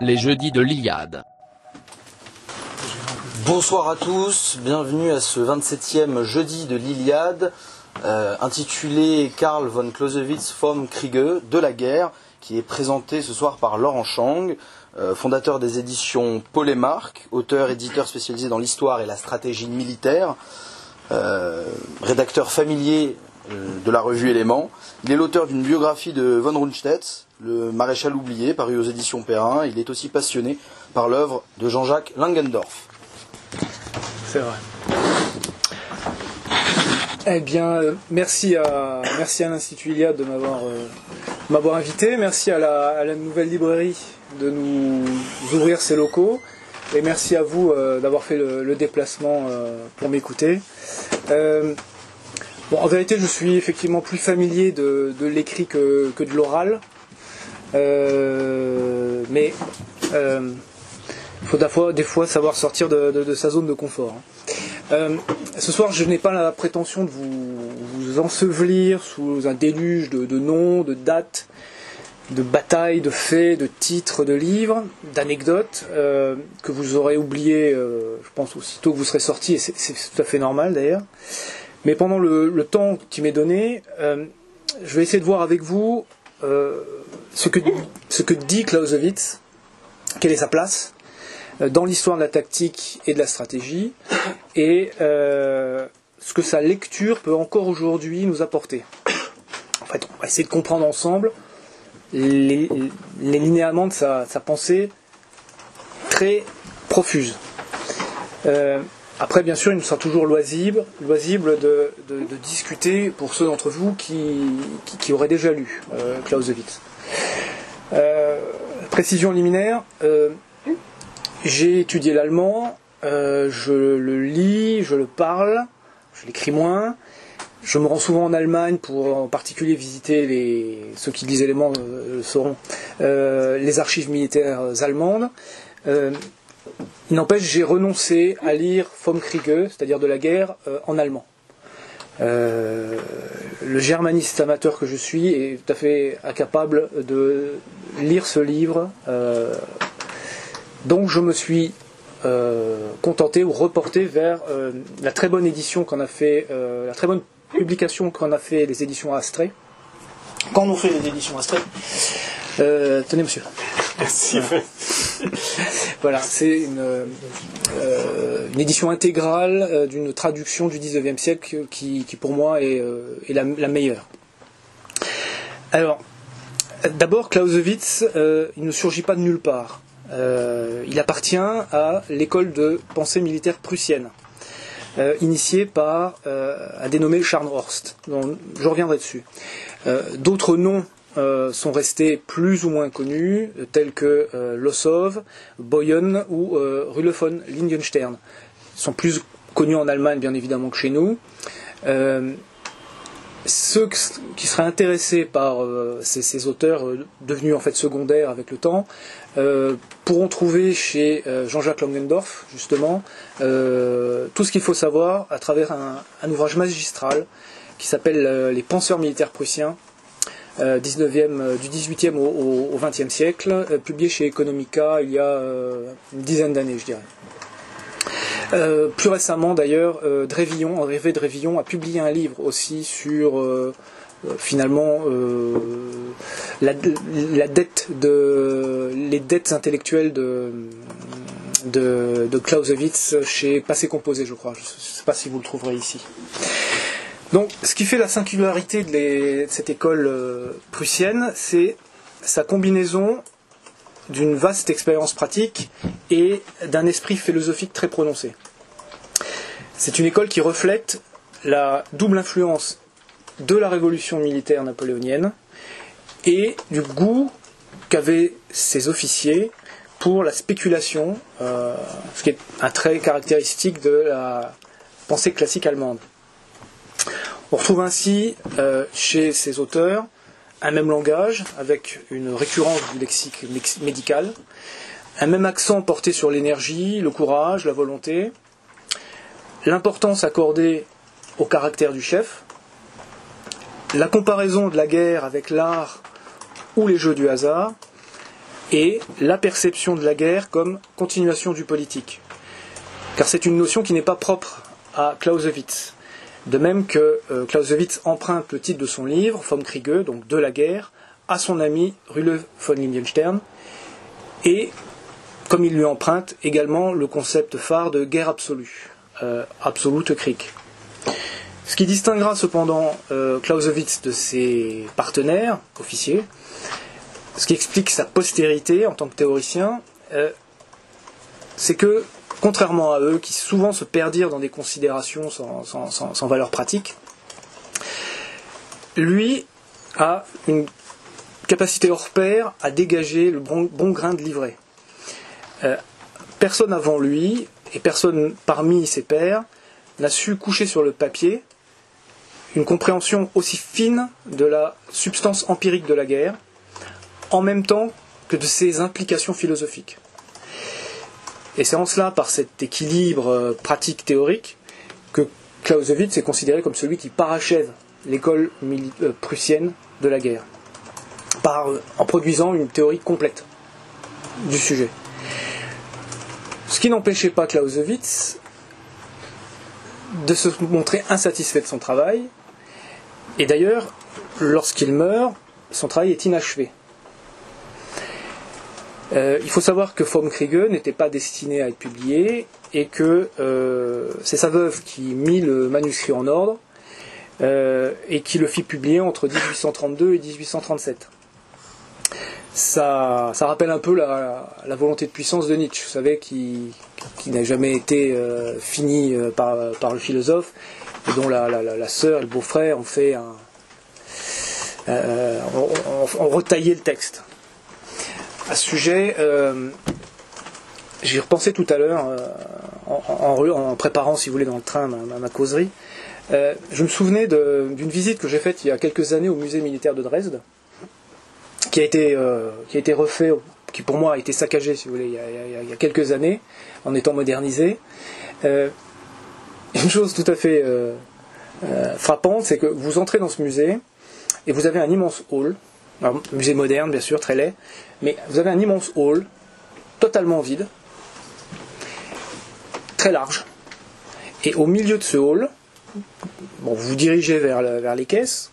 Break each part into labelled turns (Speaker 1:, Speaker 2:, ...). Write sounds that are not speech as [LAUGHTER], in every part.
Speaker 1: les jeudis de l'Iliade.
Speaker 2: Bonsoir à tous, bienvenue à ce 27e jeudi de l'Iliade, euh, intitulé Karl von Clausewitz vom Kriege, de la guerre, qui est présenté ce soir par Laurent Chang, euh, fondateur des éditions Polémarque, auteur, éditeur spécialisé dans l'histoire et la stratégie militaire, euh, rédacteur familier de la revue Éléments. Il est l'auteur d'une biographie de von Rundstedt, le maréchal oublié, paru aux éditions Perrin. Il est aussi passionné par l'œuvre de Jean-Jacques Langendorf.
Speaker 3: C'est vrai. Eh bien, euh, merci à, merci à l'Institut Iliade de m'avoir, euh, m'avoir invité. Merci à la, nouvelle librairie de nous ouvrir ses locaux. Et merci à vous euh, d'avoir fait le, déplacement pour m'écouter. En vérité, je suis effectivement plus familier de, l'écrit que, de l'oral. Euh, mais il faut des fois, des fois, savoir sortir de, sa zone de confort. Hein. Euh, ce soir, je n'ai pas la prétention de vous, ensevelir sous un déluge de, noms, de dates, de batailles, de faits, de titres, de livres, d'anecdotes euh, que vous aurez oublié, euh, je pense, aussitôt que vous serez sorti, et c'est tout à fait normal d'ailleurs. Mais pendant le, temps qui m'est donné, je vais essayer de voir avec vous ce, que, ce que dit Clausewitz, quelle est sa place euh, dans l'histoire de la tactique et de la stratégie, et euh, ce que sa lecture peut encore aujourd'hui nous apporter. En fait, on va essayer de comprendre ensemble les, les linéaments de sa, sa pensée très profuse. Euh, après, bien sûr, il nous sera toujours loisible, loisible de, de, discuter pour ceux d'entre vous qui, qui, qui, auraient déjà lu euh, Clausewitz. Euh, précision liminaire, euh, j'ai étudié l'allemand, euh, je le lis, je le parle, je l'écris moins. Je me rends souvent en Allemagne pour en particulier visiter les, ceux qui lisent le sauront, les archives militaires allemandes. N'empêche, j'ai renoncé à lire Vom Kriege, c'est-à-dire de la guerre, en allemand. Euh, le germaniste amateur que je suis est tout à fait incapable de lire ce livre. Euh, donc je me suis euh, contenté ou reporté vers la très bonne édition qu'on a fait, la très bonne publication qu'on a fait les éditions Astrée. Quand on fait les éditions Astrée, tenez monsieur.
Speaker 4: Merci.
Speaker 3: Voilà, c'est une, euh, édition intégrale euh, d'une traduction du 19e siècle qui, pour moi est, euh, la, meilleure. Alors, d'abord, Clausewitz, euh, il ne surgit pas de nulle part. Euh, il appartient à l'école de pensée militaire prussienne, initiée par un dénommé Scharnhorst, je reviendrai dessus. D'autres noms euh, sont restés plus ou moins connus, tels que euh, Lossow, Boyen ou euh, Rühle von Lindenstern. Ils sont plus connus en Allemagne, bien évidemment, que chez nous. Euh, ceux qui seraient intéressés par euh, ces, auteurs devenus en fait secondaires avec le temps pourront trouver chez Jean-Jacques Langendorf justement tout ce qu'il faut savoir à travers un ouvrage magistral qui s'appelle Les penseurs militaires prussiens 19e, euh, du 18e au, au, 20e siècle, euh, publié chez Economica il y a euh, une dizaine d'années, je dirais. Euh, plus récemment d'ailleurs, euh, Drévillon, André Drévillon a publié un livre aussi sur euh, finalement la, la, dette de les dettes intellectuelles de, de, de Clausewitz chez Passé Composé, je crois. Je ne sais pas si vous le trouverez ici. Donc, ce qui fait la singularité de, cette école euh, prussienne, c'est sa combinaison d'une vaste expérience pratique et d'un esprit philosophique très prononcé. C'est une école qui reflète la double influence de la révolution militaire napoléonienne et du goût qu'avaient ses officiers pour la spéculation, euh, ce qui est un trait caractéristique de la pensée classique allemande. On retrouve ainsi euh, chez ces auteurs un même langage avec une récurrence du lexique médical, un même accent porté sur l'énergie, le courage, la volonté, l'importance accordée au caractère du chef, la comparaison de la guerre avec l'art ou les jeux du hasard, et la perception de la guerre comme continuation du politique. Car c'est une notion qui n'est pas propre à Clausewitz. De même que euh, Clausewitz emprunte le titre de son livre, Vom Kriege, donc de la guerre, à son ami Rühle von Lindenstern, et comme il lui emprunte également le concept phare de guerre absolue, euh, Absolute Krieg. Ce qui distinguera cependant euh, Clausewitz de ses partenaires officiers, ce qui explique sa postérité en tant que théoricien, c'est que, contrairement à eux, qui souvent se perdirent dans des considérations sans, valeur pratique, lui a une capacité hors pair à dégager le bon, grain de livret. Euh, personne avant lui, et personne parmi ses pairs, n'a su coucher sur le papier une compréhension aussi fine de la substance empirique de la guerre, en même temps que de ses implications philosophiques. Et c'est en cela, par cet équilibre euh, pratique-théorique, que Clausewitz est considéré comme celui qui parachève l'école euh, prussienne de la guerre, en produisant une théorie complète du sujet. Ce qui n'empêchait pas Clausewitz de se montrer insatisfait de son travail, et d'ailleurs, lorsqu'il meurt, son travail est inachevé. Euh, il faut savoir que Vom Kriege n'était pas destiné à être publié et que euh, c'est sa veuve qui mit le manuscrit en ordre euh, et qui le fit publier entre 1832 et 1837. Ça, ça rappelle un peu la, volonté de puissance de Nietzsche, vous savez, qui, n'a jamais été fini par, le philosophe et dont la, sœur et le beau-frère ont fait un, ont retaillé le texte à ce sujet, euh, j'y repensé tout à l'heure euh, en, préparant, si vous voulez, dans le train ma, causerie. Euh, je me souvenais d'une visite que j'ai faite il y a quelques années au musée militaire de Dresde, qui a été, qui a été refait, qui pour moi a été saccagé, si vous voulez, il y a, quelques années, en étant modernisé. une chose tout à fait frappante, c'est que vous entrez dans ce musée et vous avez un immense hall musée moderne, bien sûr, très laid. Mais vous avez un immense hall, totalement vide, très large. Et au milieu de ce hall, bon, vous vous dirigez vers, vers les caisses,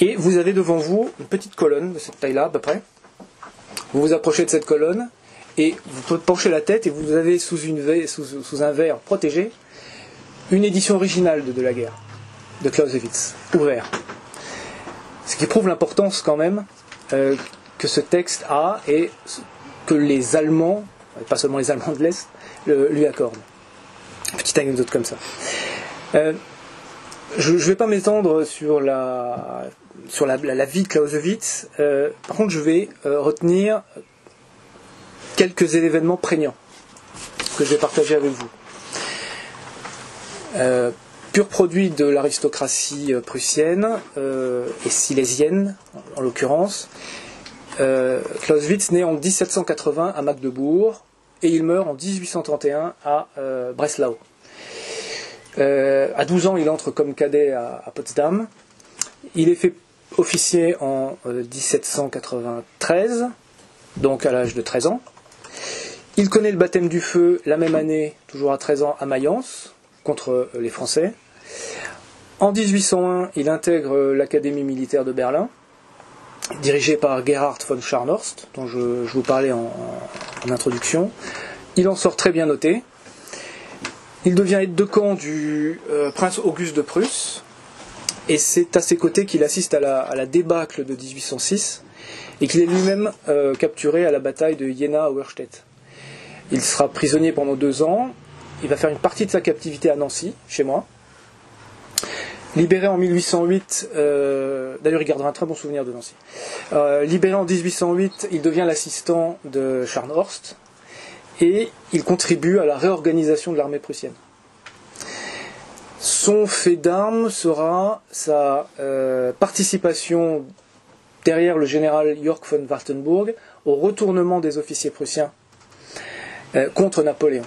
Speaker 3: et vous avez devant vous une petite colonne de cette taille-là, à peu près. Vous vous approchez de cette colonne, et vous penchez la tête, et vous avez sous, une, sous un verre protégé une édition originale de De la guerre, de Clausewitz, ouvert. Ce qui prouve l'importance quand même euh, que ce texte a et que les Allemands, pas seulement les Allemands de l'Est, lui accordent. Petite anecdote comme ça. Euh, je ne vais pas m'étendre sur la sur la, vie de Clausewitz. Euh, par contre, je vais retenir quelques événements prégnants que je vais partager avec vous pur produit de l'aristocratie euh, prussienne euh, et silésienne en l'occurrence. Euh, Clausewitz naît en 1780 à Magdebourg et il meurt en 1831 à Breslau. à 12 ans, il entre comme cadet à, Potsdam. Il est fait officier en 1793, donc à l'âge de 13 ans. Il connaît le baptême du feu la même année, toujours à 13 ans, à Mayence, contre les Français. En 1801, il intègre l'Académie militaire de Berlin, dirigée par Gerhard von Scharnhorst, dont je, vous parlais en, introduction. Il en sort très bien noté. Il devient aide de camp du euh, prince Auguste de Prusse, et c'est à ses côtés qu'il assiste à la, débâcle de 1806 et qu'il est lui-même euh, capturé à la bataille de Jena-Auerstedt. Il sera prisonnier pendant deux ans, il va faire une partie de sa captivité à Nancy, chez moi. Libéré en 1808, euh, d'ailleurs il gardera un très bon souvenir de Nancy. Euh, libéré en 1808, il devient l'assistant de Scharnhorst et il contribue à la réorganisation de l'armée prussienne. Son fait d'armes sera sa euh, participation derrière le général Jörg von Wartenburg au retournement des officiers prussiens contre Napoléon.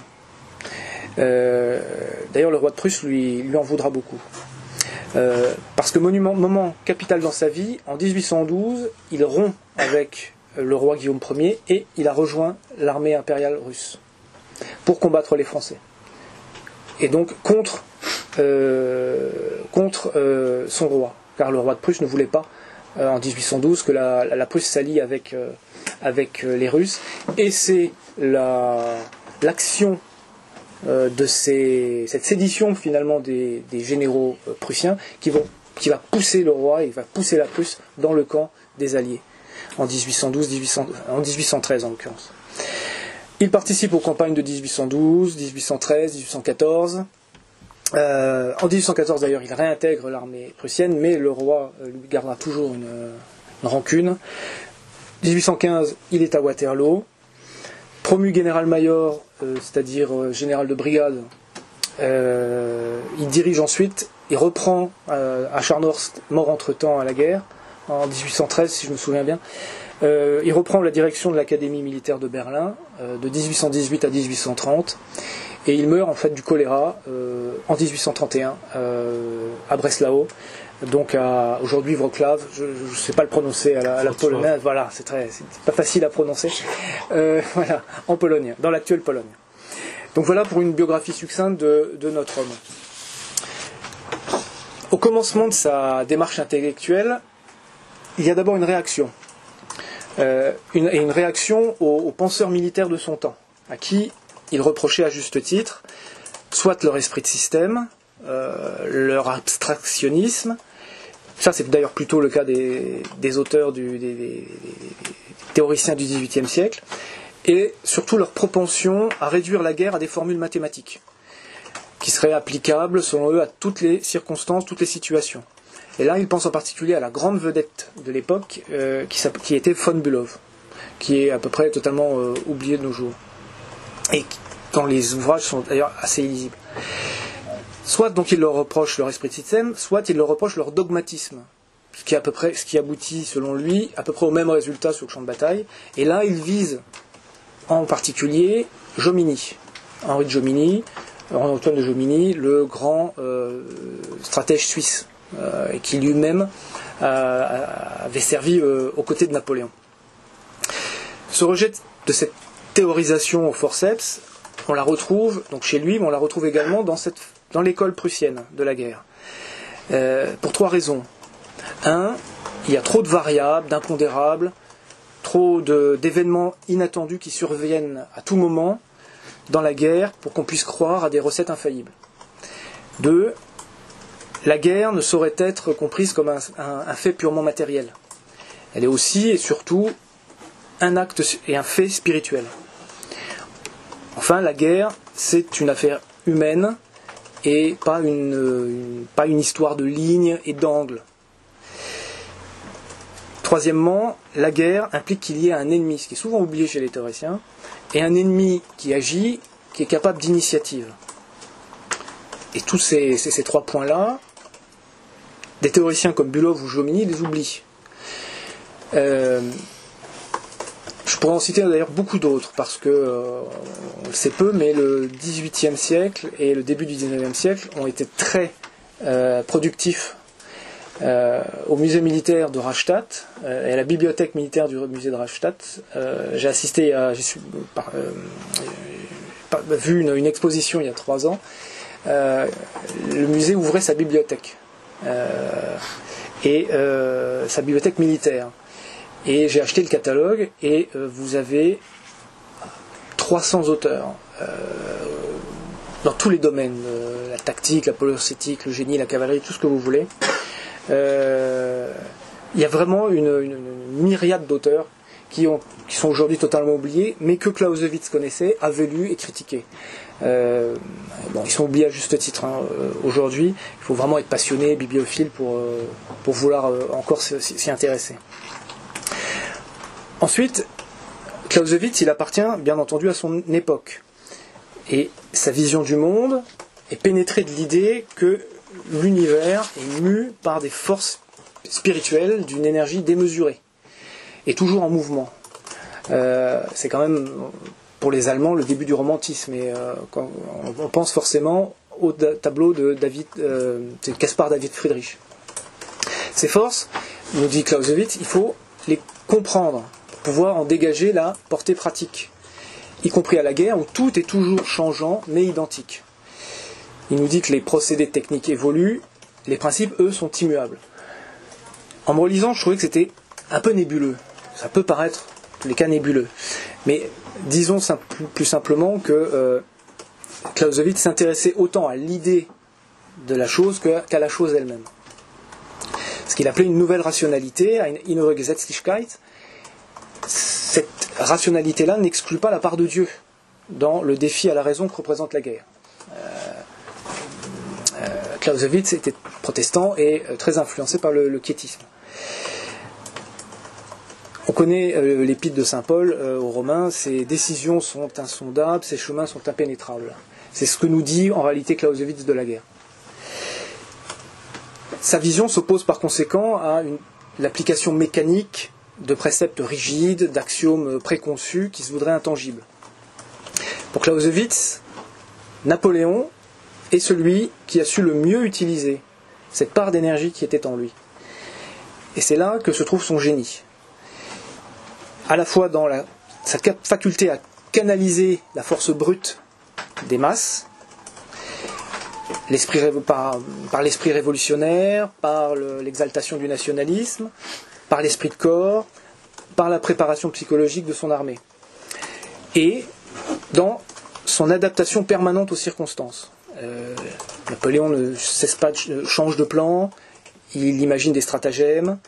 Speaker 3: D'ailleurs, le roi de Prusse lui en voudra beaucoup. Euh, parce que monument, moment capital dans sa vie, en 1812, il rompt avec le roi Guillaume Ier et il a rejoint l'armée impériale russe pour combattre les Français. Et donc contre, euh, euh, son roi, car le roi de Prusse ne voulait pas en 1812 que la, la Prusse s'allie avec, les Russes. Et c'est la- l'action de ces, cette sédition finalement des, généraux euh, prussiens qui, vont, qui va pousser le roi et va pousser la Prusse dans le camp des Alliés en 1812, 1800 en 1813 en l'occurrence. Il participe aux campagnes de 1812, 1813, 1814. Euh, en 1814 d'ailleurs, il réintègre l'armée prussienne, mais le roi euh, lui gardera toujours une, une rancune. 1815, il est à Waterloo. Promu général-major, euh, c'est-à-dire euh, général de brigade, euh, il dirige ensuite, il reprend à Scharnhorst, mort entre-temps à la guerre, en 1813 si je me souviens bien. Il reprend la direction de l'Académie militaire de Berlin de 1818 à 1830 et il meurt en fait du choléra en 1831 euh, à Breslau, donc aujourd'hui Wrocław. Je ne sais pas le prononcer à la, à la
Speaker 1: Wrocław.
Speaker 3: polonaise. Voilà, c'est très, pas facile à prononcer. Euh, [LAUGHS] voilà, en Pologne, dans l'actuelle Pologne. Donc voilà pour une biographie succincte de, de notre homme. Au commencement de sa démarche intellectuelle, il y a d'abord une réaction. Euh, une, réaction aux, aux penseurs militaires de son temps, à qui il reprochait à juste titre soit leur esprit de système, euh, leur abstractionnisme, ça c'est d'ailleurs plutôt le cas des, auteurs, des, théoriciens du XVIIIe siècle, et surtout leur propension à réduire la guerre à des formules mathématiques, qui seraient applicables selon eux à toutes les circonstances, toutes les situations. Et là, il pense en particulier à la grande vedette de l'époque, euh, qui, était von Bülow, qui est à peu près totalement euh, oublié de nos jours. Et dont les ouvrages sont d'ailleurs assez illisibles. Soit donc il leur reproche leur esprit de système, soit il leur reproche leur dogmatisme, ce qui, aboutit, selon lui, à peu près au même résultat sur le champ de bataille. Et là, il vise en particulier Jomini, Henri de Jomini, Antoine de Jomini, le grand euh, stratège suisse, euh, qui lui-même euh, avait servi euh, aux côtés de Napoléon. Ce rejet de cette théorisation au forceps, on la retrouve donc chez lui, mais on la retrouve également dans, cette, dans l'école prussienne de la guerre. Euh, pour trois raisons. Un, il y a trop de variables, d'impondérables, trop d'événements inattendus qui surviennent à tout moment dans la guerre pour qu'on puisse croire à des recettes infaillibles. Deux, la guerre ne saurait être comprise comme un fait purement matériel. Elle est aussi et surtout un acte et un fait spirituel. Enfin, la guerre, c'est une affaire humaine et pas une, pas une histoire de lignes et d'angles. Troisièmement, la guerre implique qu'il y ait un ennemi, ce qui est souvent oublié chez les théoriciens, et un ennemi qui agit, qui est capable d'initiative. Et tous ces, ces- ces trois points-là, des théoriciens comme Bulov ou Jomini les oublient. Euh, je pourrais en citer d'ailleurs beaucoup d'autres, parce que euh, le sait peu, mais le XVIIIe siècle et le début du XIXe siècle ont été très euh, productifs euh, au musée militaire de Rastatt euh, et à la bibliothèque militaire du musée de Rastatt. Euh, j'ai assisté à, j'ai euh, vu une, une exposition il y a trois ans. Euh, le musée ouvrait sa bibliothèque euh, et euh, sa bibliothèque militaire. Et j'ai acheté le catalogue et euh, vous avez 300 auteurs euh, dans tous les domaines, euh, la tactique, la politique, le génie, la cavalerie, tout ce que vous voulez. Il y a vraiment une, myriade d'auteurs qui, ont, qui sont aujourd'hui totalement oubliés, mais que Clausewitz connaissait, avait lu et critiqué. Bon, ils sont oubliés à juste titre hein, aujourd'hui. Il faut vraiment être passionné, bibliophile pour, pour vouloir encore s'y intéresser. Ensuite, Clausewitz, il appartient bien entendu à son époque. Et sa vision du monde est pénétrée de l'idée que l'univers est mu par des forces spirituelles d'une énergie démesurée et toujours en mouvement. Euh, c'est quand même pour les Allemands le début du romantisme et euh, quand on, pense forcément au tableau de David, euh, Caspar David Friedrich. Ces forces, nous dit Clausewitz, il faut les comprendre pouvoir en dégager la portée pratique, y compris à la guerre où tout est toujours changeant mais identique. Il nous dit que les procédés techniques évoluent, les principes, eux, sont immuables. En me relisant, je trouvais que c'était un peu nébuleux. Ça peut paraître, tous les cas, nébuleux. Mais disons plus simplement que euh, Clausewitz s'intéressait autant à l'idée de la chose qu'à la chose elle-même. Ce qu'il appelait une nouvelle rationalité, une innere Gesetzlichkeit. Cette rationalité-là n'exclut pas la part de Dieu dans le défi à la raison que représente la guerre. Euh, euh, Clausewitz était protestant et euh, très influencé par le, le On connaît l'épître de Saint Paul aux Romains, ses décisions sont insondables, ses chemins sont impénétrables. C'est ce que nous dit en réalité Clausewitz de la guerre. Sa vision s'oppose par conséquent à l'application mécanique de préceptes rigides, d'axiomes préconçus qui se voudraient intangibles. Pour Clausewitz, Napoléon est celui qui a su le mieux utiliser cette part d'énergie qui était en lui. Et c'est là que se trouve son génie. À la fois dans sa faculté à canaliser la force brute des masses, par, l'esprit révolutionnaire, par l'exaltation du nationalisme, par l'esprit de corps, par la préparation psychologique de son armée. Et dans son adaptation permanente aux circonstances. Euh, Napoléon ne cesse pas de change de plan, il imagine des stratagèmes,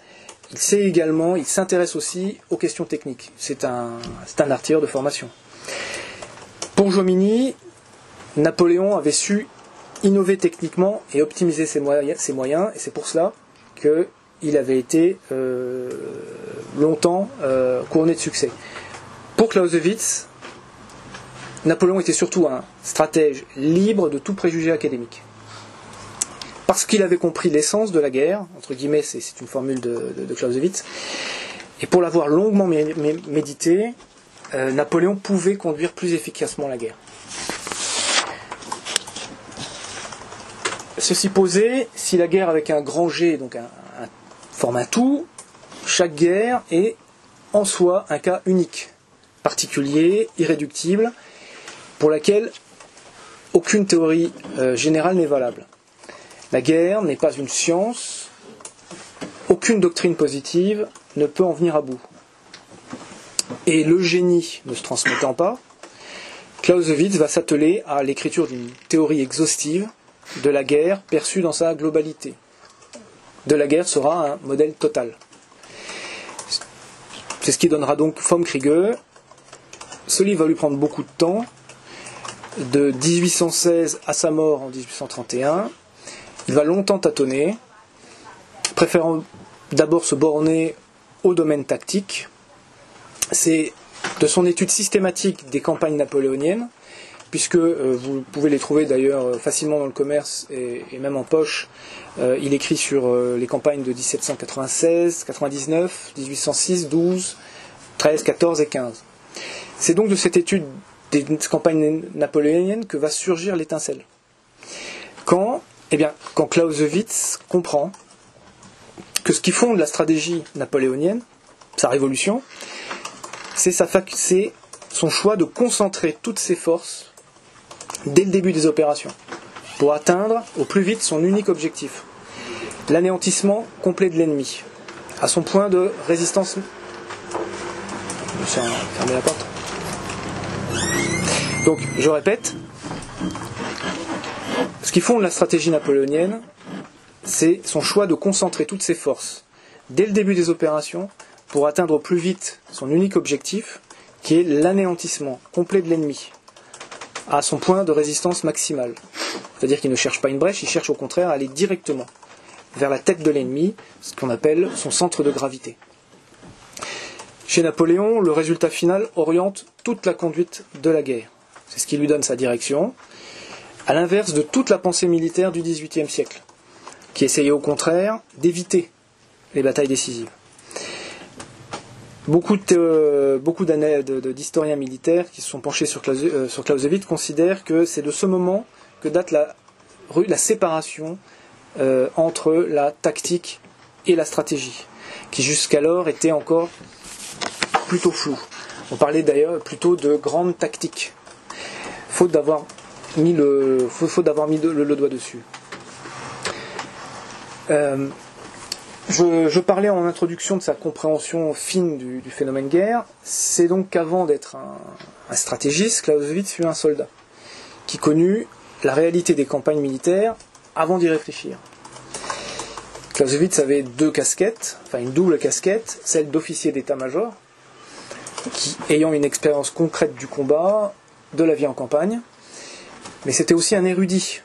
Speaker 3: il sait également, il s'intéresse aussi aux questions techniques. C'est un, un artilleur de formation. Pour Jomini, Napoléon avait su innover techniquement et optimiser ses moyens, et c'est pour cela qu'il avait été euh, longtemps euh, couronné de succès. Pour Clausewitz, Napoléon était surtout un stratège libre de tout préjugé académique. Parce qu'il avait compris l'essence de la guerre, entre guillemets, c'est une formule de, Clausewitz, et pour l'avoir longuement médité, euh, Napoléon pouvait conduire plus efficacement la guerre. Ceci posé, si la guerre avec un grand G donc un, forme un tout, chaque guerre est en soi un cas unique, particulier, irréductible, pour laquelle aucune théorie euh, générale n'est valable. La guerre n'est pas une science, aucune doctrine positive ne peut en venir à bout. Et le génie ne se transmettant pas, Clausewitz va s'atteler à l'écriture d'une théorie exhaustive de la guerre perçue dans sa globalité. De la guerre sera un modèle total. C'est ce qui donnera donc Vom Kriege. Ce livre va lui prendre beaucoup de temps, de 1816 à sa mort en 1831. Il va longtemps tâtonner, préférant d'abord se borner au domaine tactique. C'est de son étude systématique des campagnes napoléoniennes puisque euh, vous pouvez les trouver d'ailleurs euh, facilement dans le commerce et, même en poche. Euh, il écrit sur les campagnes de 1796, 99, 1806, 12, 13, 14 et 15. C'est donc de cette étude des campagnes napoléoniennes que va surgir l'étincelle. Quand, eh bien, quand Clausewitz comprend que ce qui fonde la stratégie napoléonienne, sa révolution, c'est son choix de concentrer toutes ses forces dès le début des opérations, pour atteindre au plus vite son unique objectif, l'anéantissement complet de l'ennemi, à son point de résistance. Fermez la porte. Donc, je répète, ce qui fonde la stratégie napoléonienne, c'est son choix de concentrer toutes ses forces dès le début des opérations pour atteindre au plus vite son unique objectif, qui est l'anéantissement complet de l'ennemi, à son point de résistance maximale. C'est-à-dire qu'il ne cherche pas une brèche, il cherche au contraire à aller directement vers la tête de l'ennemi, ce qu'on appelle son centre de gravité. Chez Napoléon, le résultat final oriente toute la conduite de la guerre. C'est ce qui lui donne sa direction, à l'inverse de toute la pensée militaire du XVIIIe siècle, qui essayait au contraire d'éviter les batailles décisives. Beaucoup d'historiens militaires qui se sont penchés euh, sur, Clausewitz considèrent que c'est de ce moment que date la, séparation euh, entre la tactique et la stratégie, qui jusqu'alors était encore plutôt flou. On parlait d'ailleurs plutôt de grande tactique, faute d'avoir mis le, d'avoir mis le, doigt dessus. Euh, je, parlais en introduction de sa compréhension fine du, phénomène guerre. C'est donc qu'avant d'être un, stratégiste, Clausewitz fut un soldat qui connut la réalité des campagnes militaires avant d'y réfléchir. Clausewitz avait deux casquettes, enfin une double casquette, celle d'officier d'état-major, qui, ayant une expérience concrète du combat, de la vie en campagne, mais c'était aussi un érudit,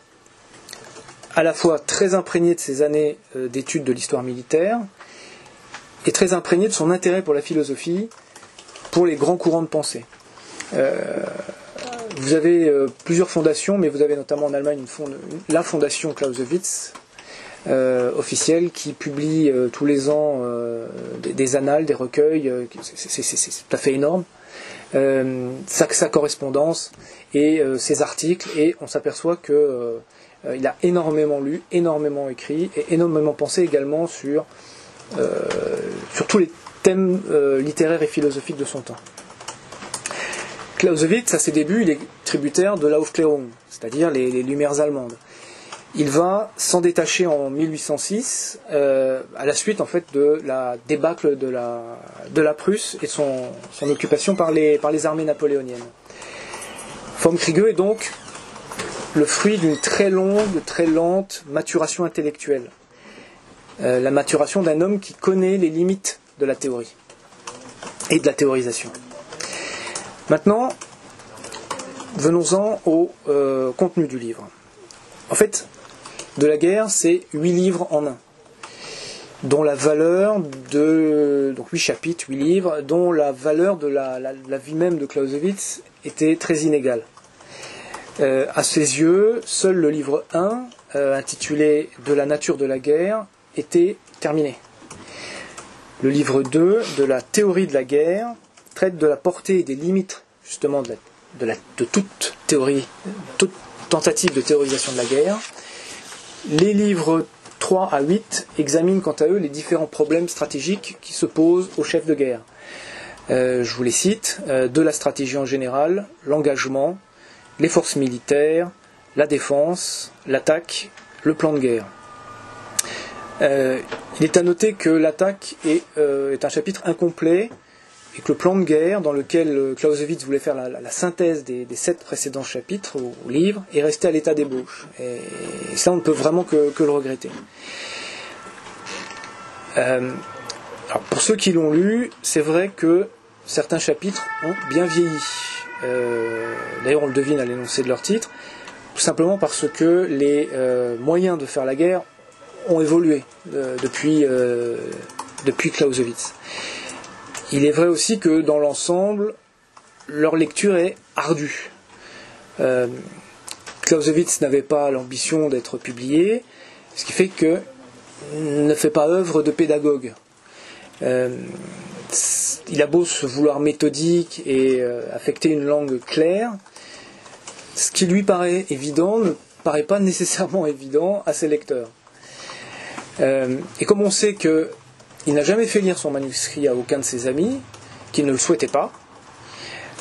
Speaker 3: à la fois très imprégné de ses années euh, d'études de l'histoire militaire, et très imprégné de son intérêt pour la philosophie, pour les grands courants de pensée. Euh, vous avez euh, plusieurs fondations, mais vous avez notamment en Allemagne la fondation Clausewitz, officielle qui publie tous les ans des, annales, des recueils, c'est tout à fait énorme. Sa, correspondance et ses articles, et on s'aperçoit que il a énormément lu, énormément écrit et énormément pensé également sur, sur tous les thèmes littéraires et philosophiques de son temps. Clausewitz, à ses débuts, il est tributaire de l'Aufklärung, c'est-à-dire les, Lumières allemandes il va s'en détacher en 1806 euh, à la suite en fait de la débâcle de la, de la Prusse et son, son occupation par les, par les armées napoléoniennes. Vom Kriege est donc le fruit d'une très longue, très lente maturation intellectuelle. Euh, la maturation d'un homme qui connaît les limites de la théorie et de la théorisation. Maintenant, venons-en au euh, contenu du livre. En fait, de la guerre, c'est huit livres en un, dont la valeur de donc huit chapitres, huit livres, dont la valeur de la, vie même de Clausewitz était très inégale. Euh, à ses yeux, seul le livre 1, euh, intitulé De la nature de la guerre, était terminé. Le livre 2, de la théorie de la guerre, traite de la portée et des limites justement de, toute théorie, toute tentative de théorisation de la guerre. Les livres 3 à 8 examinent quant à eux les différents problèmes stratégiques qui se posent aux chefs de guerre. Euh, je vous les cite, de la stratégie en général, l'engagement, les forces militaires, la défense, l'attaque, le plan de guerre. Euh, il est à noter que l'attaque est, est, un chapitre incomplet et que le plan de guerre, dans lequel euh, Clausewitz voulait faire la, synthèse des, sept précédents chapitres au, livre, est resté à l'état d'ébauche. Et, ça, on ne peut vraiment que, le regretter. Euh, pour ceux qui l'ont lu, c'est vrai que certains chapitres ont bien vieilli. Euh, d'ailleurs, on le devine à l'énoncé de leur titre, tout simplement parce que les moyens de faire la guerre ont évolué depuis, depuis Clausewitz. Il est vrai aussi que dans l'ensemble, leur lecture est ardue. Euh, Clausewitz n'avait pas l'ambition d'être publié, ce qui fait que ne fait pas œuvre de pédagogue. Euh, il a beau se vouloir méthodique et euh, affecter une langue claire, ce qui lui paraît évident ne paraît pas [LAUGHS] nécessairement évident à ses lecteurs. et comme on sait que il n'a jamais fait lire son manuscrit à aucun de ses amis, qui ne le souhaitaient pas.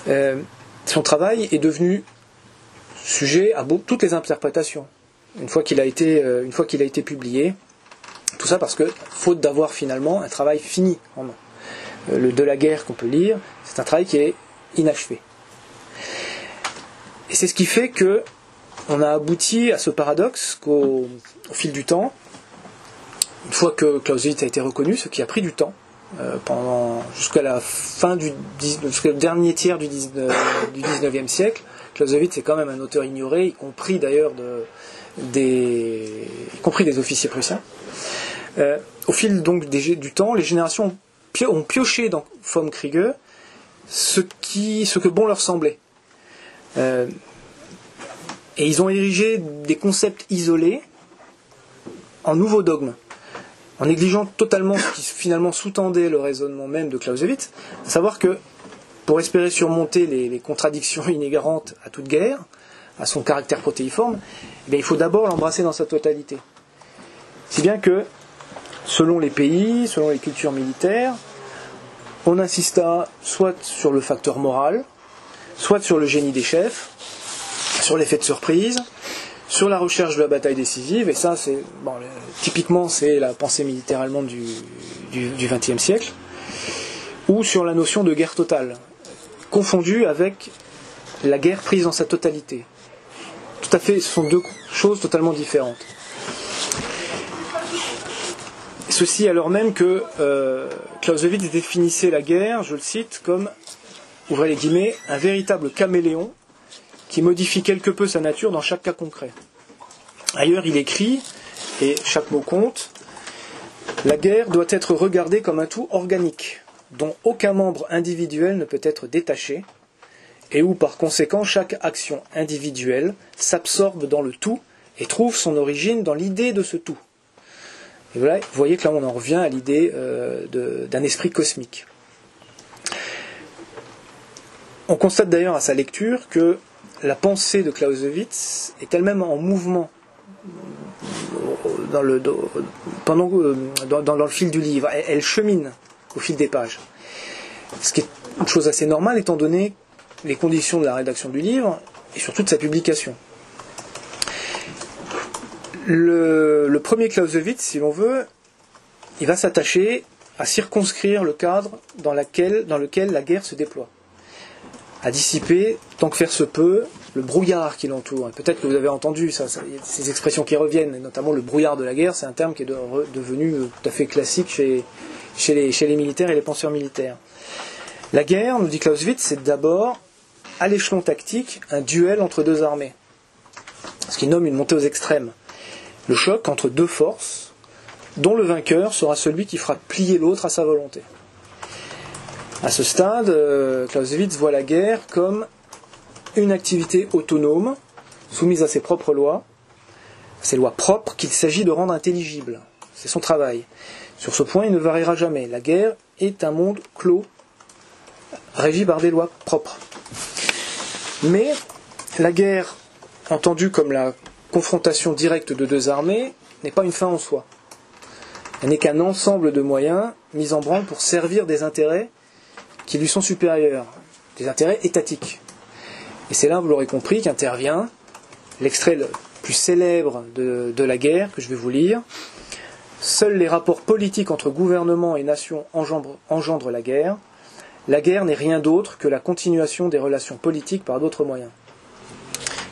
Speaker 3: Euh, son travail est devenu sujet à toutes les interprétations, une fois qu'il a, euh, une fois qu'il a été publié. Tout ça parce que, faute d'avoir finalement un travail fini en main. Euh, le de la guerre qu'on peut lire, c'est un travail qui est inachevé. Et c'est ce qui fait que on a abouti à ce paradoxe qu'au fil du temps, une fois que Clausewitz a été reconnu, ce qui a pris du temps, euh, jusqu'à la fin du jusqu'au dernier tiers du, 19, du 19e siècle, Clausewitz est quand même un auteur ignoré, y compris d'ailleurs de, des, y compris des officiers prussiens. Euh, au fil donc du temps, les générations ont pioché dans Vom Kriege ce, que bon leur semblait. Euh, et ils ont érigé des concepts isolés en nouveaux dogmes en négligeant totalement ce qui finalement sous-tendait le raisonnement même de Clausewitz, à savoir que pour espérer surmonter les, contradictions inhérentes à toute guerre, à son caractère protéiforme, eh il faut d'abord l'embrasser dans sa totalité. Si bien que, selon les pays, selon les cultures militaires, on insista soit sur le facteur moral, soit sur le génie des chefs, sur l'effet de surprise, sur la recherche de la bataille décisive, et ça, c'est typiquement c'est la pensée militaire allemande du XXe siècle, ou sur la notion de guerre totale, confondue avec la guerre prise dans sa totalité. Tout à fait, ce sont deux choses totalement différentes. Ceci alors même que euh, Clausewitz définissait la guerre, je le cite, comme, ouvrez les guillemets, un véritable caméléon qui modifie quelque peu sa nature dans chaque cas concret. Ailleurs, il écrit, et chaque mot compte, la guerre doit être regardée comme un tout organique, dont aucun membre individuel ne peut être détaché, et où par conséquent chaque action individuelle s'absorbe dans le tout et trouve son origine dans l'idée de ce tout. Vous voyez que là on en revient à l'idée euh, d'un esprit cosmique. On constate d'ailleurs à sa lecture que la pensée de Clausewitz est elle-même en mouvement dans le, euh, dans, le fil du livre. Elle, chemine au fil des pages. Ce qui est une chose assez normale étant donné les conditions de la rédaction du livre et surtout de sa publication. Le, premier Clausewitz, si l'on veut, il va s'attacher à circonscrire le cadre dans, lequel la guerre se déploie, à dissiper, tant que faire se peut, le brouillard qui l'entoure. Peut-être que vous avez entendu ces expressions qui reviennent, notamment le brouillard de la guerre, c'est un terme qui est devenu tout à fait classique chez, chez, les, chez les militaires et les penseurs militaires. La guerre, nous dit Clausewitz, c'est d'abord, à l'échelon tactique, un duel entre deux armées, ce qu'il nomme une montée aux extrêmes choc entre deux forces, dont le vainqueur sera celui qui fera plier l'autre à sa volonté. À ce stade, euh, Clausewitz voit la guerre comme une activité autonome, soumise à ses propres lois, ses lois propres qu'il s'agit de rendre intelligibles. C'est son travail. Sur ce point, il ne variera jamais. La guerre est un monde clos, régi par des lois propres. Mais la guerre, entendue comme la confrontation directe de deux armées n'est pas une fin en soi. Elle n'est qu'un ensemble de moyens mis en branle pour servir des intérêts qui lui sont supérieurs, des intérêts étatiques. Et c'est là, vous l'aurez compris, qu'intervient l'extrait le plus célèbre de, la guerre, que je vais vous lire. Seuls les rapports politiques entre gouvernement et nation engendrent la guerre. La guerre n'est rien d'autre que la continuation des relations politiques par d'autres moyens.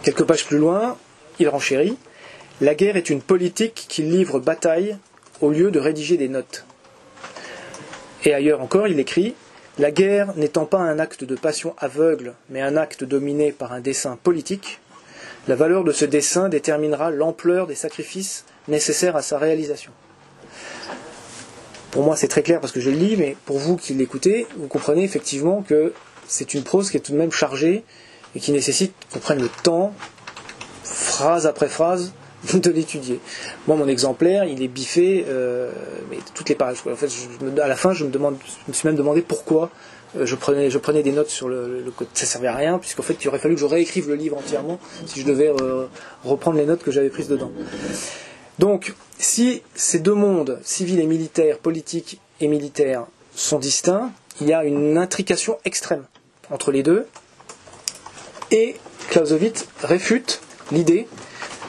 Speaker 3: Quelques pages plus loin, il renchérit La guerre est une politique qui livre bataille au lieu de rédiger des notes. Et ailleurs encore, il écrit La guerre n'étant pas un acte de passion aveugle, mais un acte dominé par un dessein politique, la valeur de ce dessein déterminera l'ampleur des sacrifices nécessaires à sa réalisation. Pour moi, c'est très clair parce que je le lis, mais pour vous qui l'écoutez, vous comprenez effectivement que c'est une prose qui est tout de même chargée et qui nécessite qu'on prenne le temps phrase après phrase [LAUGHS] de l'étudier. Moi, mon exemplaire, il est biffé, euh, mais toutes les pages. En fait, à la fin, je me, demande, je me suis même demandé pourquoi euh, je, prenais, je prenais des notes sur le, code. Ça servait à rien, puisqu'en fait, il aurait fallu que je réécrive le livre entièrement si je devais euh, reprendre les notes que j'avais prises dedans. Donc, si ces deux mondes, civil et militaire, politique et militaire, sont distincts, il y a une intrication extrême entre les deux. Et Clausewitz réfute l'idée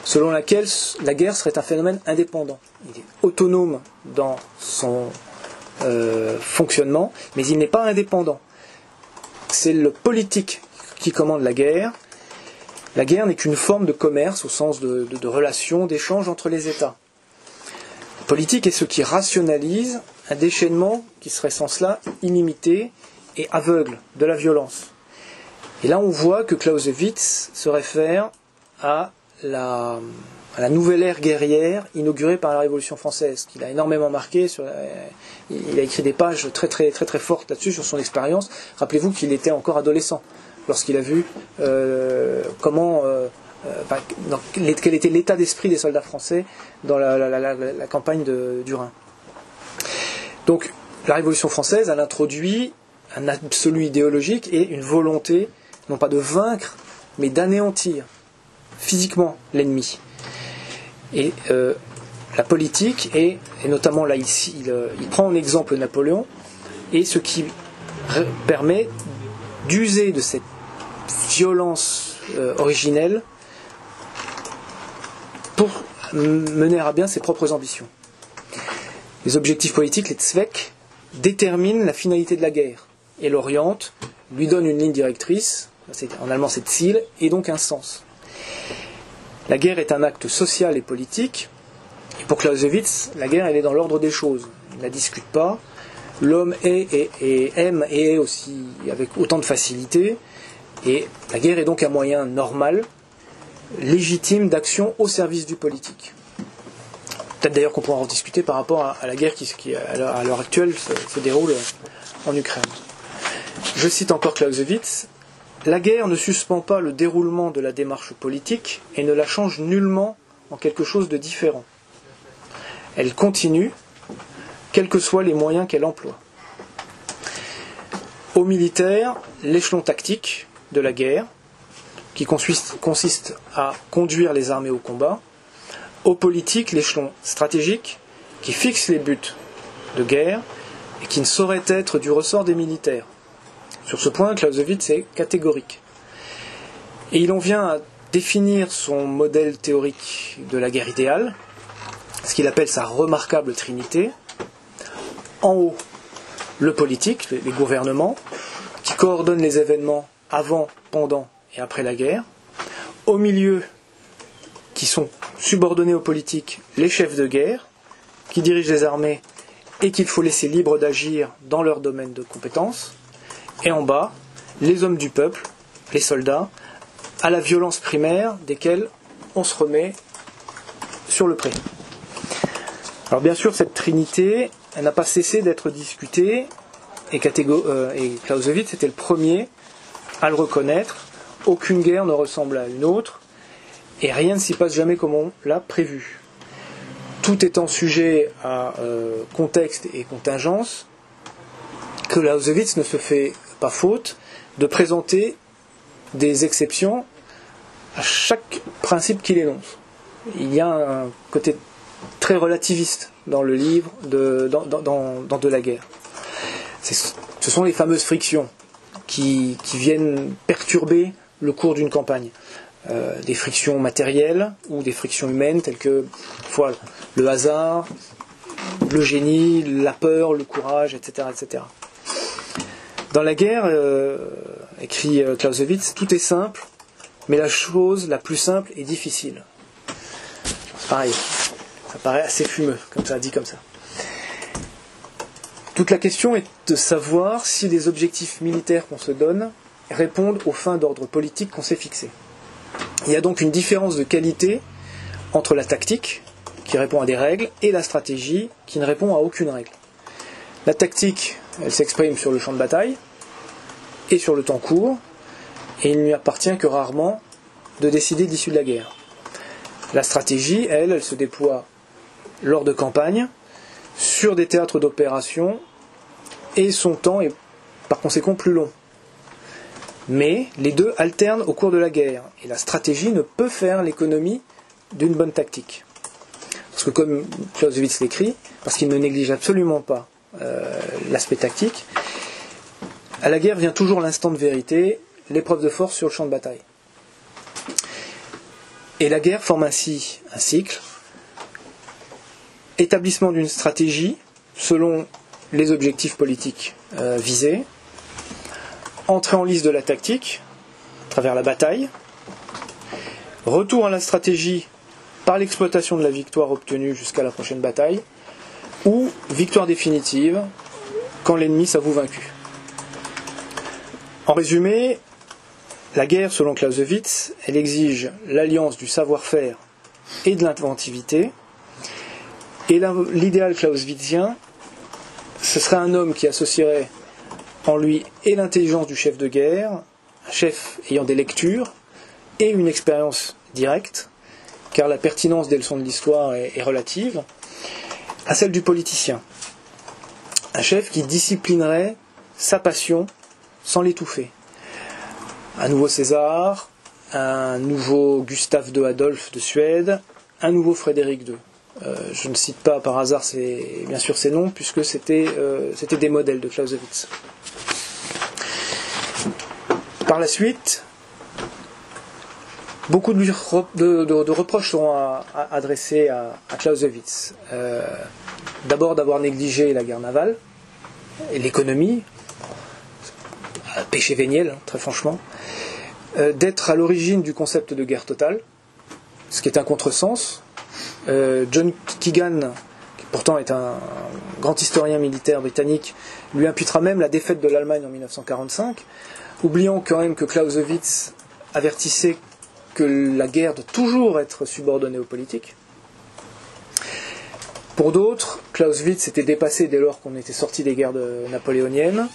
Speaker 3: selon laquelle la guerre serait un phénomène indépendant. Il est autonome dans son euh, fonctionnement, mais il n'est pas indépendant. C'est le politique qui commande la guerre. La guerre n'est qu'une forme de commerce au sens de, de, de relation, d'échange entre les États. Le politique est ce qui rationalise un déchaînement qui serait sans cela inimité et aveugle de la violence. Et là, on voit que Clausewitz se réfère à la, nouvelle ère guerrière inaugurée par la Révolution française, qu'il a énormément marqué. Il a écrit des pages très très très très fortes là-dessus sur son expérience. Rappelez-vous qu'il était encore adolescent lorsqu'il a vu euh, comment, euh, euh, quel était l'état d'esprit des soldats français dans la, campagne de, du Rhin. Donc la Révolution française, elle introduit un absolu idéologique et une volonté, non pas de vaincre, mais d'anéantir physiquement l'ennemi. Et euh, la politique, et, notamment là ici, il, euh, il, prend en exemple Napoléon, et ce qui permet d'user de cette violence euh, originelle pour mener à bien ses propres ambitions. Les objectifs politiques, les Zweck, déterminent la finalité de la guerre et l'orientent, lui donnent une ligne directrice, en allemand c'est Ziel, et donc un sens. La guerre est un acte social et politique, et pour Clausewitz, la guerre elle est dans l'ordre des choses. Il ne la discute pas. L'homme est et, aime et est aussi avec autant de facilité, et la guerre est donc un moyen normal, légitime d'action au service du politique. Peut-être d'ailleurs qu'on pourra en discuter par rapport à, la guerre qui, à l'heure actuelle se, déroule en Ukraine. Je cite encore Clausewitz, La guerre ne suspend pas le déroulement de la démarche politique et ne la change nullement en quelque chose de différent. Elle continue, quels que soient les moyens qu'elle emploie. Au militaire, l'échelon tactique de la guerre, qui consiste à conduire les armées au combat, au politique l'échelon stratégique qui fixe les buts de guerre et qui ne saurait être du ressort des militaires. Sur ce point, Clausewitz est catégorique. Et il en vient à définir son modèle théorique de la guerre idéale, ce qu'il appelle sa remarquable trinité. En haut, le politique, les gouvernements, qui coordonnent les événements avant, pendant et après la guerre. Au milieu, qui sont subordonnés aux politiques, les chefs de guerre, qui dirigent les armées et qu'il faut laisser libres d'agir dans leur domaine de compétences. Et en bas, les hommes du peuple, les soldats, à la violence primaire desquels on se remet sur le pré. Alors bien sûr, cette trinité, elle n'a pas cessé d'être discutée, et, euh, Clausewitz était le premier à le reconnaître. Aucune guerre ne ressemble à une autre, et rien ne s'y passe jamais comme on l'a prévu. Tout étant sujet à euh, contexte et contingence, Clausewitz ne se fait pas faute de présenter des exceptions à chaque principe qu'il énonce. Il y a un côté très relativiste dans le livre de, dans, De la guerre. Ce sont les fameuses frictions qui, qui viennent perturber le cours d'une campagne. Euh, des frictions matérielles ou des frictions humaines telles que le hasard, le génie, la peur, le courage, etc. etc. Dans la guerre, euh, écrit euh, Clausewitz, tout est simple, mais la chose la plus simple est difficile. C'est pareil, ça paraît assez fumeux, comme ça, dit comme ça. Toute la question est de savoir si les objectifs militaires qu'on se donne répondent aux fins d'ordre politique qu'on s'est fixées. Il y a donc une différence de qualité entre la tactique, qui répond à des règles, et la stratégie, qui ne répond à aucune règle. La tactique, elle s'exprime sur le champ de bataille et sur le temps court, et il ne lui appartient que rarement de décider d'issue de la guerre. La stratégie, elle, elle se déploie lors de campagnes, sur des théâtres d'opération, et son temps est par conséquent plus long. Mais les deux alternent au cours de la guerre, et la stratégie ne peut faire l'économie d'une bonne tactique. Parce que comme Clausewitz l'écrit, parce qu'il ne néglige absolument pas l'aspect tactique, à la guerre vient toujours l'instant de vérité, l'épreuve de force sur le champ de bataille. Et la guerre forme ainsi un cycle, établissement d'une stratégie selon les objectifs politiques euh, visés, entrée en liste de la tactique, à travers la bataille, retour à la stratégie par l'exploitation de la victoire obtenue jusqu'à la prochaine bataille, ou victoire définitive quand l'ennemi s'avoue vaincu. En résumé, la guerre, selon Clausewitz, elle exige l'alliance du savoir-faire et de l'inventivité. Et l'idéal clausewitzien, ce serait un homme qui associerait en lui et l'intelligence du chef de guerre, un chef ayant des lectures et une expérience directe, car la pertinence des leçons de l'histoire est, relative, à celle du politicien. Un chef qui disciplinerait sa passion sans l'étouffer. Un nouveau César, un nouveau Gustave II Adolphe de Suède, un nouveau Frédéric II. Euh, je ne cite pas par hasard bien sûr ces noms, puisque c'était euh, des modèles de Clausewitz. Par la suite, beaucoup de, reproches seront adressés à, Clausewitz. Euh, d'abord d'avoir négligé la guerre navale et l'économie, péché véniel, hein, très franchement, euh, d'être à l'origine du concept de guerre totale, ce qui est un contresens. Euh, John Keegan, qui pourtant est un grand historien militaire britannique, lui imputera même la défaite de l'Allemagne en 1945, oubliant quand même que Clausewitz avertissait que la guerre doit toujours être subordonnée aux politiques. Pour d'autres, Clausewitz était dépassé dès lors qu'on était sorti des guerres napoléoniennes.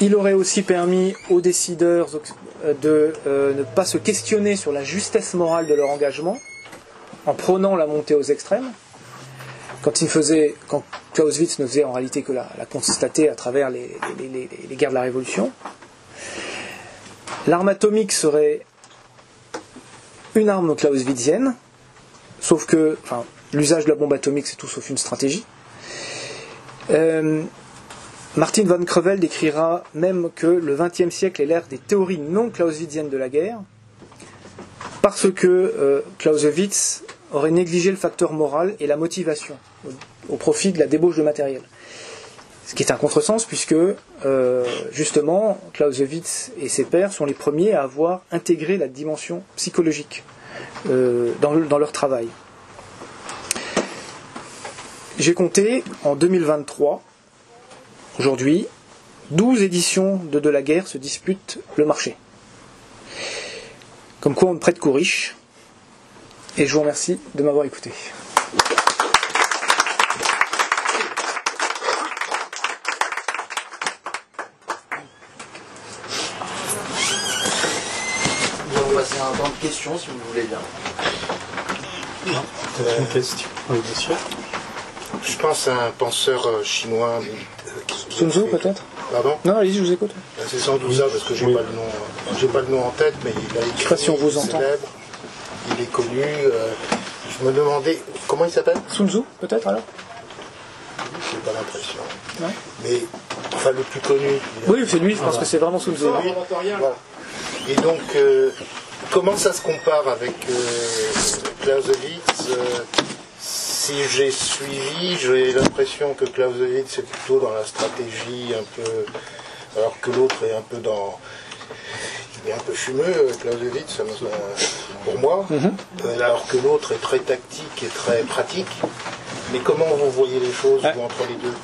Speaker 3: Il aurait aussi permis aux décideurs de euh, ne pas se questionner sur la justesse morale de leur engagement en prônant la montée aux extrêmes. Quand, Clausewitz ne faisait en réalité que la, constater à travers les guerres de la Révolution. L'arme atomique serait une arme clausewitzienne, sauf que enfin, l'usage de la bombe atomique c'est tout sauf une stratégie. Euh, Martin van Crevel décrira même que le XXe siècle est l'ère des théories non clausewitziennes de la guerre, parce que euh, Clausewitz aurait négligé le facteur moral et la motivation au, profit de la débauche de matériel. Ce qui est un contresens puisque euh, justement Clausewitz et ses pairs sont les premiers à avoir intégré la dimension psychologique euh, dans, dans, leur travail. J'ai compté en 2023, aujourd'hui, 12 éditions de De la guerre se disputent le marché. Comme quoi on ne prête qu'aux riches. Et je vous remercie de m'avoir écouté.
Speaker 2: Question si vous voulez bien.
Speaker 1: Non, euh, une question. Oui, monsieur.
Speaker 4: Je pense à un penseur euh, chinois.
Speaker 3: Euh, Sun Tzu peut-être
Speaker 4: Pardon?
Speaker 3: Non, allez-y, je vous écoute.
Speaker 4: C'est sans doute ça parce que j'ai pas le nom. J'ai pas le nom en tête, mais il a écrit.
Speaker 3: Je sais pas si on vous entend. Célèbre,
Speaker 4: il est connu. je me demandais comment il s'appelle?
Speaker 3: Sun Tzu peut-être alors?
Speaker 4: J'ai pas l'impression. Mais enfin le plus connu.
Speaker 3: Oui, c'est lui. Je pense que c'est vraiment Sun Tzu.
Speaker 4: Et donc comment ça se compare avec euh, Clausewitz euh, Si j'ai suivi, j'ai l'impression que Clausewitz est plutôt dans la stratégie, un peu, alors que l'autre est un peu dans. Il est un peu fumeux, euh, Clausewitz, pour moi, mhm. alors que l'autre est très tactique et très pratique. Mais comment vous voyez les choses, entre les deux?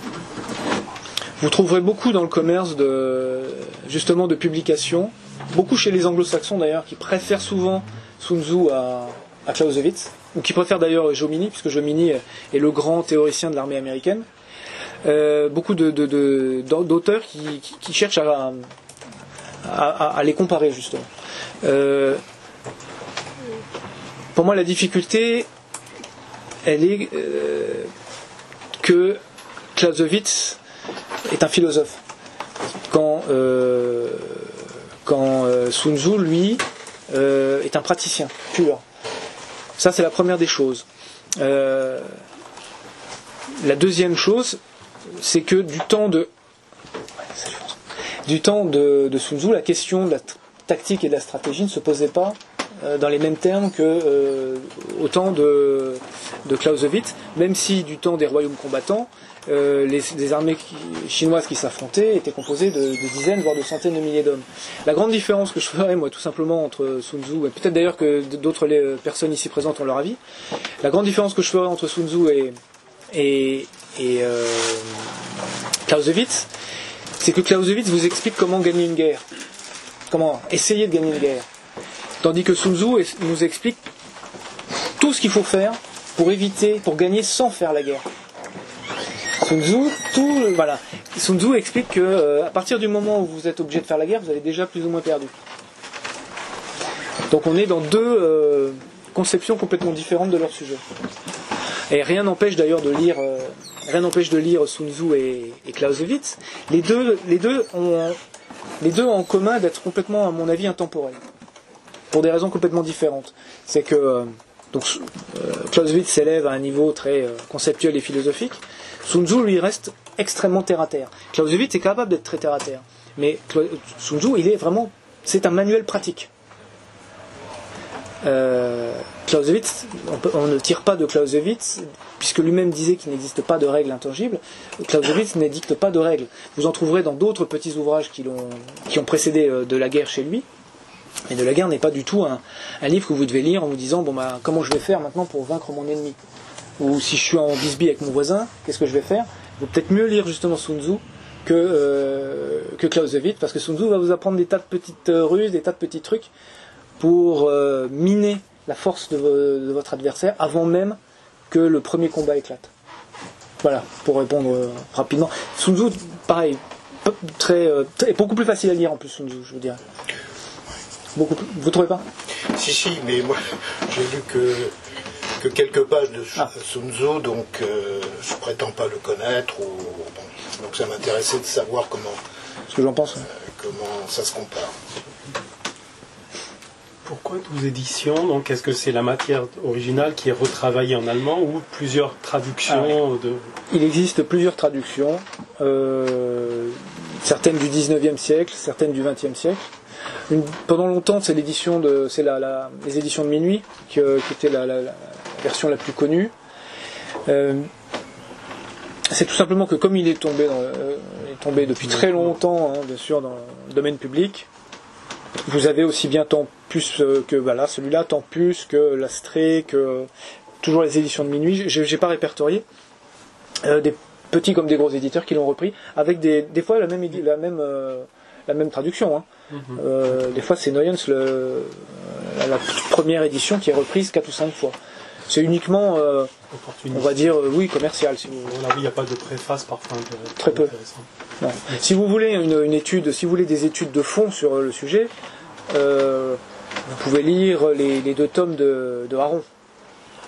Speaker 3: Vous trouverez beaucoup dans le commerce de justement de publications beaucoup chez les anglo-saxons d'ailleurs, qui préfèrent souvent Sun Tzu à, Clausewitz, ou qui préfèrent d'ailleurs Jomini, puisque Jomini est le grand théoricien de l'armée américaine. Euh, beaucoup d'auteurs qui, cherchent à, les comparer justement. Euh, pour moi, la difficulté, elle est euh, que Clausewitz est un philosophe. Quand quand euh, Sun Tzu, lui, euh, est un praticien pur. Ça, c'est la première des choses. Euh, la deuxième chose, c'est que du temps de du temps de, Sun Tzu, la question de la tactique et de la stratégie ne se posait pas dans les mêmes termes que au temps de, de Clausewitz, même si du temps des royaumes combattants, euh, les, armées chinoises qui s'affrontaient étaient composées de, dizaines, voire de centaines de milliers d'hommes. La grande différence que je ferais, moi, tout simplement, entre Sun Tzu, et peut-être d'ailleurs que d'autres personnes ici présentes ont leur avis, la grande différence que je ferais entre Sun Tzu et, et, euh, Clausewitz, c'est que Clausewitz vous explique comment gagner une guerre, comment essayer de gagner une guerre, tandis que Sun Tzu nous explique tout ce qu'il faut faire pour éviter, pour gagner sans faire la guerre. Sun Tzu, explique que euh, à partir du moment où vous êtes obligé de faire la guerre, vous avez déjà plus ou moins perdu. Donc on est dans deux euh, conceptions complètement différentes de leur sujet. Et rien n'empêche d'ailleurs de lire, euh, rien n'empêche de lire Sun Tzu et, Clausewitz. Les deux, les deux ont, les deux en commun d'être complètement, à mon avis, intemporels, pour des raisons complètement différentes. C'est que donc Clausewitz s'élève à un niveau très conceptuel et philosophique, Sun Tzu lui reste extrêmement terre à terre. Clausewitz est capable d'être très terre à terre. Mais Sun Tzu, il est vraiment, c'est un manuel pratique. Euh, Clausewitz, on, ne tire pas de Clausewitz, puisque lui-même disait qu'il n'existe pas de règles intangibles. Clausewitz n'édicte pas de règles. Vous en trouverez dans d'autres petits ouvrages qui, ont précédé euh, de la guerre chez lui. Et de la guerre n'est pas du tout un, un livre que vous devez lire en vous disant bon bah comment je vais faire maintenant pour vaincre mon ennemi? Ou si je suis en bisbille avec mon voisin, qu'est-ce que je vais faire? Il vaut peut-être mieux lire justement Sun Tzu que, euh, que Clausewitz, parce que Sun Tzu va vous apprendre des tas de petites euh, ruses, des tas de petits trucs pour euh, miner la force de, vo- de votre adversaire avant même que le premier combat éclate. Voilà, pour répondre euh, rapidement. Sun Tzu, pareil, très, très- beaucoup plus facile à lire en plus Sun Tzu, je vous dirais. Beaucoup plus. Vous trouvez pas?
Speaker 4: Si, si, mais moi, [LAUGHS] j'ai lu que, que quelques pages de
Speaker 3: Ah.
Speaker 4: Sun Tzu, donc euh, je prétends pas le connaître. Ou, bon, donc ça m'intéressait de savoir comment,
Speaker 3: Ce que j'en pense. hein.
Speaker 4: comment ça se compare.
Speaker 1: Pourquoi 12 éditions Donc, est-ce que c'est la matière originale qui est retravaillée en allemand ou plusieurs traductions de.
Speaker 3: Il existe plusieurs traductions, euh, certaines du 19e siècle, certaines du 20e siècle. Une- pendant longtemps, c'est l'édition de, c'est la, la- les éditions de minuit qui, euh, qui était la, la- la version la plus connue. Euh, c'est tout simplement que comme il est tombé, dans, euh, il est tombé depuis très longtemps, hein, bien sûr, dans le domaine public, vous avez aussi bien tant plus euh, que voilà, celui-là, tant plus que l'Astrée, que toujours les éditions de minuit. J'ai j'ai pas répertorié. Euh, des petits comme des gros éditeurs qui l'ont repris, avec des, des fois la même, la même, euh, la même traduction. hein. Euh, des fois, c'est Noyens, la, première édition qui est reprise 4 ou 5 fois. C'est uniquement, euh, on va dire, euh, oui, commercial. Si vous,
Speaker 1: Voilà, oui, il n'y a pas de préface parfois intéressant.
Speaker 3: Très peu. non. si vous voulez une, une étude, si vous voulez des études de fond sur le sujet, euh, vous pouvez lire les, les deux tomes de, de Haron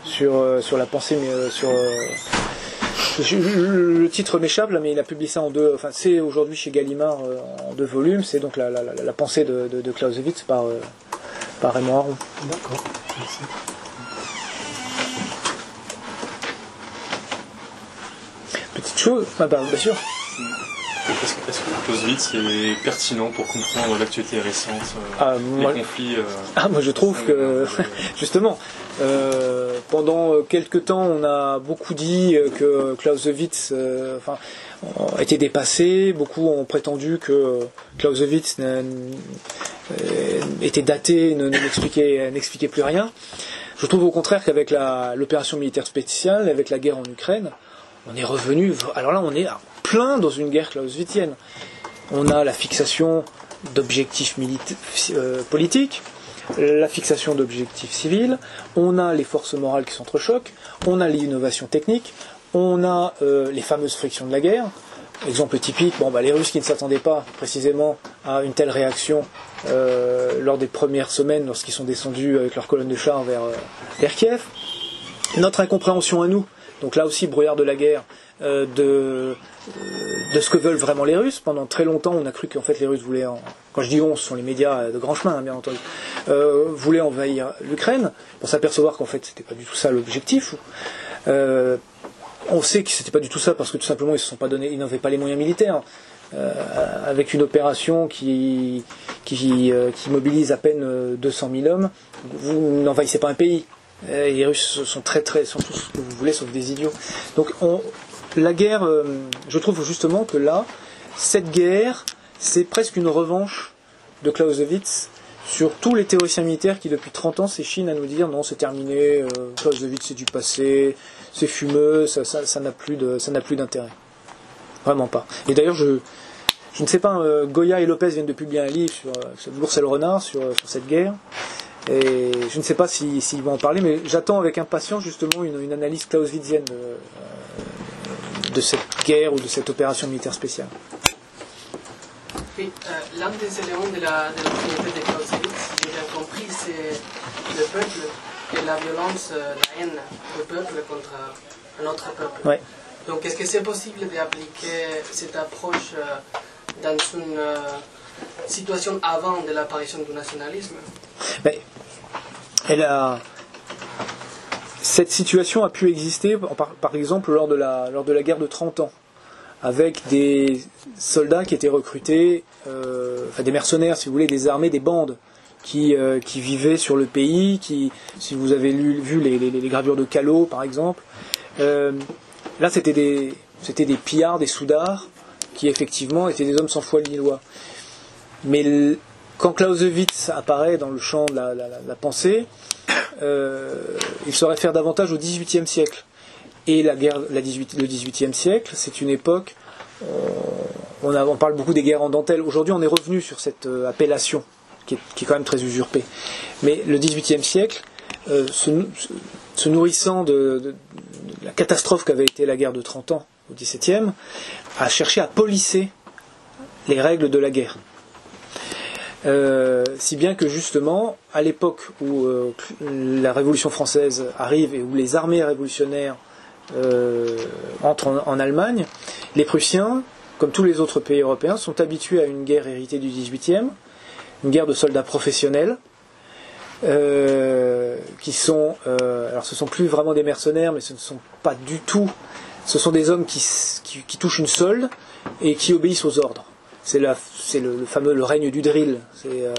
Speaker 3: sur, euh, sur la pensée, mais euh, sur euh, le le titre m'échappe là, mais il a publié ça en deux. Enfin, c'est aujourd'hui chez Gallimard euh, en deux volumes. C'est donc la, la, la- la pensée de, de, de Clausewitz par, euh, par Raymond Aron.
Speaker 1: D'accord. Merci.
Speaker 3: Chose, ah bah, bien sûr.
Speaker 5: Est-ce que, est-ce que Clausewitz est pertinent pour comprendre l'actualité récente, euh,
Speaker 3: Ah,
Speaker 5: les
Speaker 3: moi,
Speaker 5: conflits euh, [LAUGHS]
Speaker 3: ah, moi je trouve que [LAUGHS] justement, euh, pendant quelques temps, on a beaucoup dit que Clausewitz, enfin, été dépassé. Beaucoup ont prétendu que Clausewitz était daté, ne- ne- n'expliquait plus rien. Je trouve au contraire qu'avec l'opération militaire spéciale, avec la guerre en Ukraine, on est revenu. Alors là, on est plein dans une guerre clausewitzienne. On a la fixation d'objectifs euh, politiques, la fixation d'objectifs civils, on a les forces morales qui s'entrechoquent, on a l'innovation technique, on a euh, les fameuses frictions de la guerre. Exemple typique, bon, bah, les Russes qui ne s'attendaient pas précisément à une telle réaction euh, lors des premières semaines lorsqu'ils sont descendus avec leur colonne de chars vers, vers Kiev. Notre incompréhension à nous, donc là aussi brouillard de la guerre, euh, de, euh, de ce que veulent vraiment les Russes. Pendant très longtemps, on a cru qu'en fait les Russes voulaient, en- quand je dis on, ce sont les médias de grand chemin, hein, bien entendu, euh, voulaient envahir l'Ukraine, pour s'apercevoir qu'en fait c'était pas du tout ça l'objectif. On sait que c'était pas du tout ça parce que tout simplement ils se sont pas donné, ils n'avaient pas les moyens militaires. Avec une opération qui, qui, mobilise à peine euh, 200 000 hommes, vous n'envahissez pas un pays. Euh, les Russes sont très très sont tous ce que vous voulez sauf des idiots. Donc on, la guerre, euh, je trouve justement que là, cette guerre, c'est presque une revanche de Clausewitz sur tous les théoriciens militaires qui depuis 30 ans s'échinent à nous dire non c'est terminé, euh, Clausewitz c'est du passé, c'est fumeux, ça ça- ça n'a plus d'intérêt. Vraiment pas. Et d'ailleurs je je ne sais pas, euh, Goya et Lopez viennent de publier un livre sur, l'ours et le renard sur cette guerre. Et je ne sais pas si- s'ils vont en parler, mais j'attends avec impatience justement une, une analyse clausewitzienne de, euh, de cette guerre ou de cette opération militaire spéciale.
Speaker 6: Oui, euh, l'un des éléments de la, de la communauté de Clausewitz, si j'ai bien compris, c'est le peuple et la violence, euh, la haine du peuple contre un autre peuple.
Speaker 3: Ouais.
Speaker 6: Donc, est-ce que c'est possible d'appliquer cette approche dans une situation avant de l'apparition du nationalisme?
Speaker 3: Mais elle a cette situation a pu exister par, exemple lors de la guerre de 30 ans avec des soldats qui étaient recrutés, euh, enfin des mercenaires, si vous voulez, des armées, des bandes qui, euh, vivaient sur le pays, qui, si vous avez vu les, gravures de Callot, par exemple, euh, là c'était des, c'était des pillards, des soudards, qui effectivement étaient des hommes sans foi ni loi. Mais quand Clausewitz apparaît dans le champ de la, pensée, euh, il se réfère davantage au XVIIIe siècle. Et la guerre, la 18 le XVIIIe siècle, c'est une époque. euh, on, parle beaucoup des guerres en dentelle. Aujourd'hui, on est revenu sur cette euh, appellation qui est, quand même très usurpée. Mais le XVIIIe siècle, euh, se, nou- se- se nourrissant de, de- de la catastrophe qu'avait été la guerre de 30 ans au XVIIe, a cherché à polisser les règles de la guerre. Euh, si bien que justement, à l'époque où euh, la Révolution française arrive et où les armées révolutionnaires euh, entrent en, Allemagne, les Prussiens, comme tous les autres pays européens, sont habitués à une guerre héritée du XVIIIe, une guerre de soldats professionnels, qui sont, alors ce sont plus vraiment des mercenaires, mais ce ne sont pas du tout, ce sont des hommes qui touchent une solde et qui obéissent aux ordres. C'est le, le fameux règne du drill. Euh,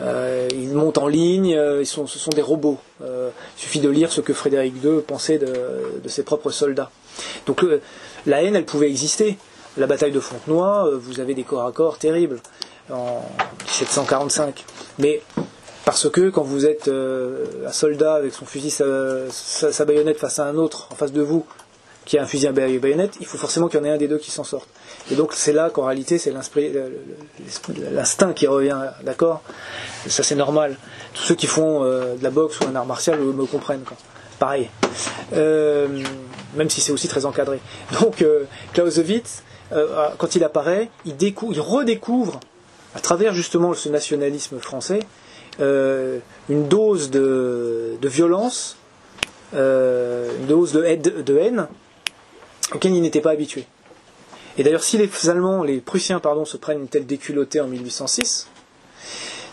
Speaker 3: euh, ils montent en ligne, euh, ce sont des robots. Il suffit de lire ce que Frédéric II pensait de, ses propres soldats. Donc la haine, elle pouvait exister. La bataille de Fontenoy, vous avez des corps à corps terribles en 1745. Mais parce que quand vous êtes un soldat avec son fusil, sa, baïonnette face à un autre en face de vous, qui a un fusil à baïonnette, il faut forcément qu'il y en ait un des deux qui s'en sorte. Et donc c'est là qu'en réalité c'est l'instinct qui revient, d'accord? Ça c'est normal. Tous ceux qui font euh, de la boxe ou un art martial me, comprennent. Quoi. Pareil. Euh, même si c'est aussi très encadré. Donc euh, Clausewitz, euh, quand il apparaît, il, il redécouvre, à travers justement ce nationalisme français, une dose de, violence, une dose de haine, de haine auquel il n'était pas habitué. Et d'ailleurs, si les Allemands, les Prussiens, pardon, se prennent une telle déculottée en 1806,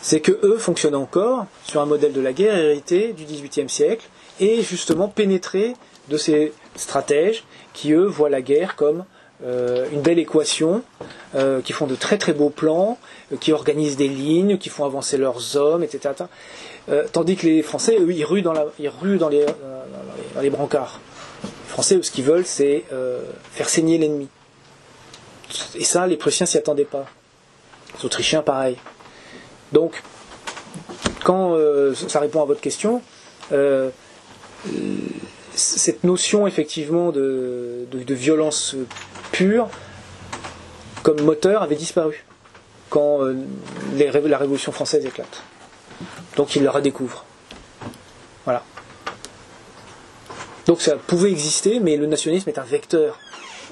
Speaker 3: c'est que eux fonctionnent encore sur un modèle de la guerre hérité du XVIIIe siècle et justement pénétré de ces stratèges qui eux voient la guerre comme euh, une belle équation, euh, qui font de très très beaux plans, euh, qui organisent des lignes, qui font avancer leurs hommes, etc. Tandis que les Français, eux, ils ruent dans, les, dans, les, brancards. Les Français, eux, ce qu'ils veulent, c'est faire saigner l'ennemi. Et ça, les Prussiens s'y attendaient pas. Les Autrichiens, pareil. Donc, quand euh, ça répond à votre question, euh, cette notion effectivement de, violence pure comme moteur avait disparu quand euh, la Révolution française éclate. Donc il le redécouvre. Voilà. Donc ça pouvait exister, mais le nationalisme est un vecteur.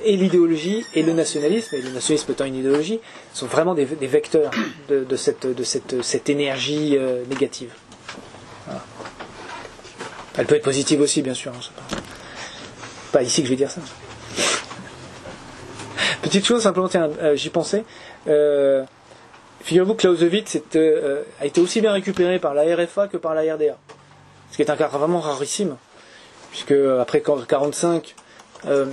Speaker 3: Et l'idéologie et le nationalisme, et le nationalisme étant une idéologie, sont vraiment des, vecteurs de, cette, énergie euh, négative. Elle peut être positive aussi, bien sûr. Hein, pas... pas ici que je vais dire ça. Petite chose, simplement, euh, j'y pensais. Euh, Figurez-vous que Clausewitz a été aussi bien récupéré par la RFA que par la RDA. Ce qui est un cas vraiment rarissime. Puisque après 1945, euh,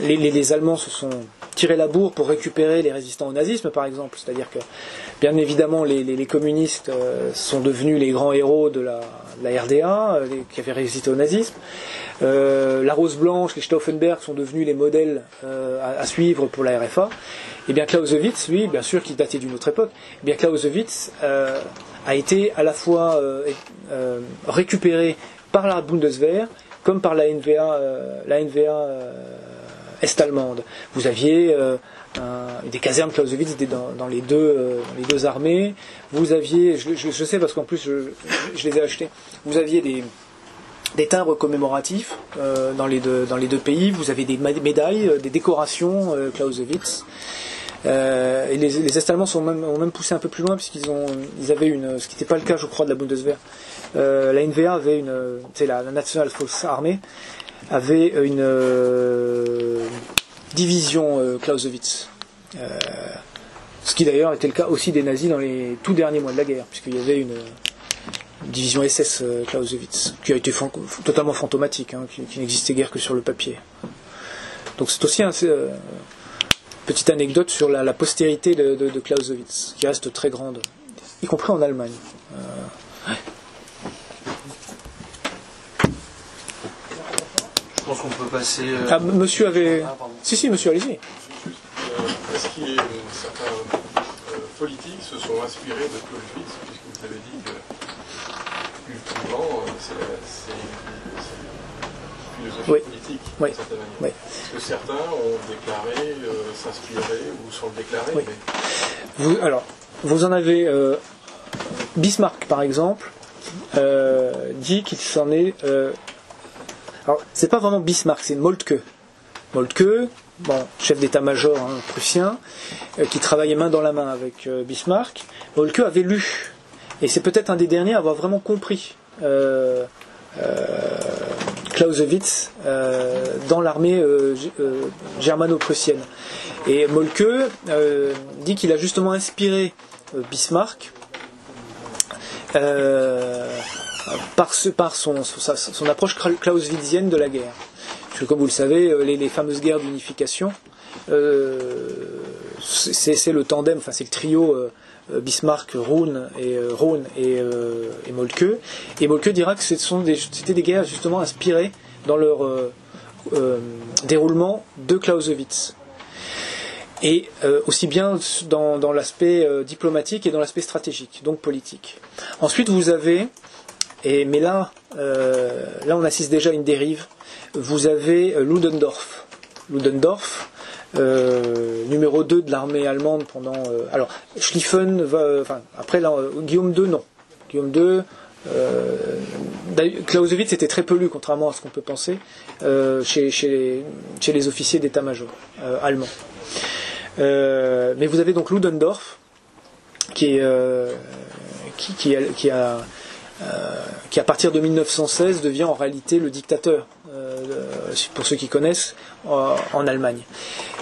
Speaker 3: les, Allemands se sont tirés la bourre pour récupérer les résistants au nazisme, par exemple. C'est-à-dire que, bien évidemment, les, communistes euh, sont devenus les grands héros de la, RDA, euh, qui avaient résisté au nazisme. La Rose Blanche, les Stauffenberg sont devenus les modèles à, suivre pour la RFA. Et bien Clausewitz, lui, bien sûr, qui datait d'une autre époque, eh bien Clausewitz a été à la fois récupéré par la Bundeswehr comme par la NVA, la NVA est-allemande. Vous aviez un, des casernes Clausewitz dans, les deux, dans les deux armées. Vous aviez, je, sais parce qu'en plus je, je, les ai achetés, vous aviez des, des timbres commémoratifs euh, dans, les deux, dans les deux pays. Vous avez des médailles, des décorations euh, Clausewitz. Euh, et les, les Est-Allemands sont même, ont même poussé un peu plus loin puisqu'ils ont, ils avaient une, ce qui n'était pas le cas, je crois, de la Bundeswehr. Euh, la NVA avait une, c'est la, National Force avait une euh, division Clausewitz. ce qui d'ailleurs était le cas aussi des nazis dans les tout derniers mois de la guerre, puisqu'il y avait une, division SS Clausewitz qui a été totalement fantomatique, hein, qui, n'existait guère que sur le papier. Donc c'est aussi un, petite anecdote sur la, postérité de, Clausewitz, qui reste très grande, y compris en Allemagne. Euh,
Speaker 2: Je pense qu'on peut passer. euh,
Speaker 3: ah, monsieur avait.
Speaker 2: Ah.
Speaker 3: Si, si, monsieur, allez-y.
Speaker 7: Euh, Est-ce qu'il y a certains euh, politiques se sont inspirés de Clausewitz, puisque vous avez dit que ultimement, c'est
Speaker 3: Oui.
Speaker 7: politique,
Speaker 3: Oui.
Speaker 7: d'une certaine manière.
Speaker 3: Oui.
Speaker 7: Est-ce que certains ont déclaré euh, s'inspirer ou sont déclarés
Speaker 3: Oui.
Speaker 7: mais
Speaker 3: Vous, alors, vous en avez euh, Bismarck, par exemple, euh, dit qu'il s'en est. alors, c'est pas vraiment Bismarck, c'est Moltke. Moltke, chef d'état-major hein, prussien, euh, qui travaillait main dans la main avec euh, Bismarck. Moltke avait lu, et c'est peut-être un des derniers à avoir vraiment compris. euh, Clausewitz dans l'armée germano-prussienne. Et Moltke dit qu'il a justement inspiré Bismarck par, ce- par son, son approche clausewitzienne de la guerre. Parce que comme vous le savez, euh, les, les fameuses guerres d'unification, euh, c'est le tandem, enfin c'est le trio euh, euh, Bismarck, Rohn et, euh, et, euh, et Moltke. Et Moltke dira que c'était des guerres justement inspirées dans leur déroulement de Clausewitz et aussi bien dans, dans l'aspect diplomatique et dans l'aspect stratégique, donc politique. Ensuite, vous avez, mais là, euh, là on assiste déjà à une dérive, vous avez euh, Ludendorff. Ludendorff, euh, numéro 2 de l'armée allemande pendant... alors, Schlieffen, va, enfin, après, là, Guillaume II, non. Guillaume II, Clausewitz était très peu lu, contrairement à ce qu'on peut penser, chez, chez, les, chez les officiers d'état-major allemands. Mais vous avez donc Ludendorff, qui, est, qui, qui, a, qui, à partir de 1916, devient en réalité le dictateur, euh, pour ceux qui connaissent, en, en Allemagne.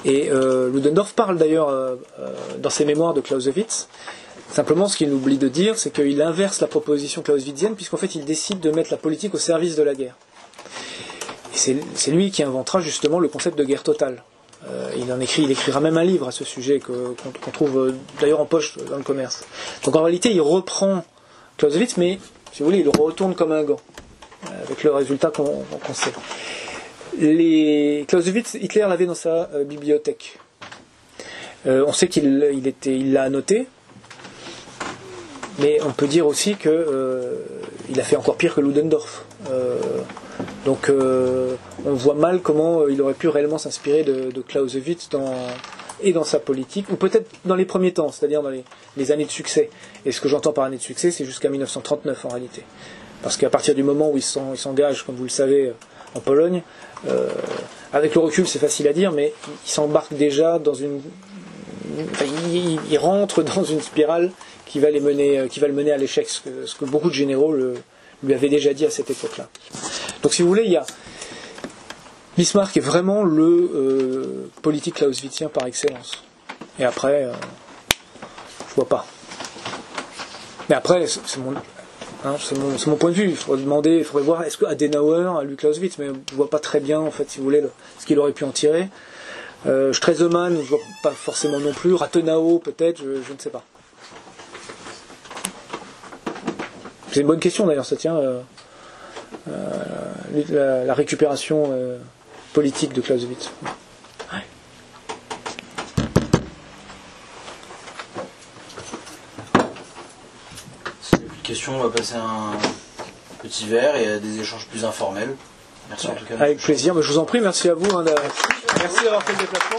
Speaker 3: Et euh, Ludendorff parle d'ailleurs euh, euh, dans ses mémoires de Clausewitz. Simplement, ce qu'il oublie de dire, c'est qu'il inverse la proposition clausewitzienne, puisqu'en fait, il décide de mettre la politique au service de la guerre. Et c'est lui qui inventera justement le concept de guerre totale. Euh, il en écrit, il écrira même un livre à ce sujet qu'on trouve euh, d'ailleurs en poche dans le commerce. Donc en réalité, il reprend Clausewitz, mais si vous voulez, il retourne comme un gant, euh, avec le résultat qu'on sait. Clausewitz, Hitler l'avait dans sa euh, bibliothèque. Euh, on sait qu'il l'a annoté, mais on peut dire aussi que euh, il a fait encore pire que Ludendorff. Donc on voit mal comment il aurait pu réellement s'inspirer de, de Clausewitz dans, et dans sa politique, ou peut-être dans les premiers temps, c'est-à-dire dans les, années de succès. Et ce que j'entends par années de succès, c'est jusqu'à 1939 en réalité. Parce qu'à partir du moment où il s'en- il s'engage, comme vous le savez, euh, en Pologne, euh, avec le recul c'est facile à dire, mais il s'embarque déjà dans une... enfin, il, il- il rentre dans une spirale qui va, les mener, euh, qui va le mener à l'échec, ce que, beaucoup de généraux lui avaient déjà dit à cette époque-là. Donc si vous voulez, il y a Bismarck est vraiment le euh, politique clausewitzien par excellence. Et après, euh, je vois pas. Mais après, c'est mon, hein, mon, point de vue. Il faudrait demander, il faudrait voir est-ce que Adenauer a lu Clausewitz, mais je vois pas très bien en fait, si vous voulez, le- ce qu'il aurait pu en tirer. Euh, Stresemann, je vois pas forcément non plus. Rathenau, peut-être, je, ne sais pas. C'est une bonne question d'ailleurs, ça tient. euh, la, récupération politique de Clausewitz.
Speaker 2: Si il y a plus de questions, on va passer à un petit verre et à des échanges plus informels. Merci en tout cas.
Speaker 3: Avec plaisir, mais je vous en prie, merci à vous. hein, merci d'avoir fait le déplacement.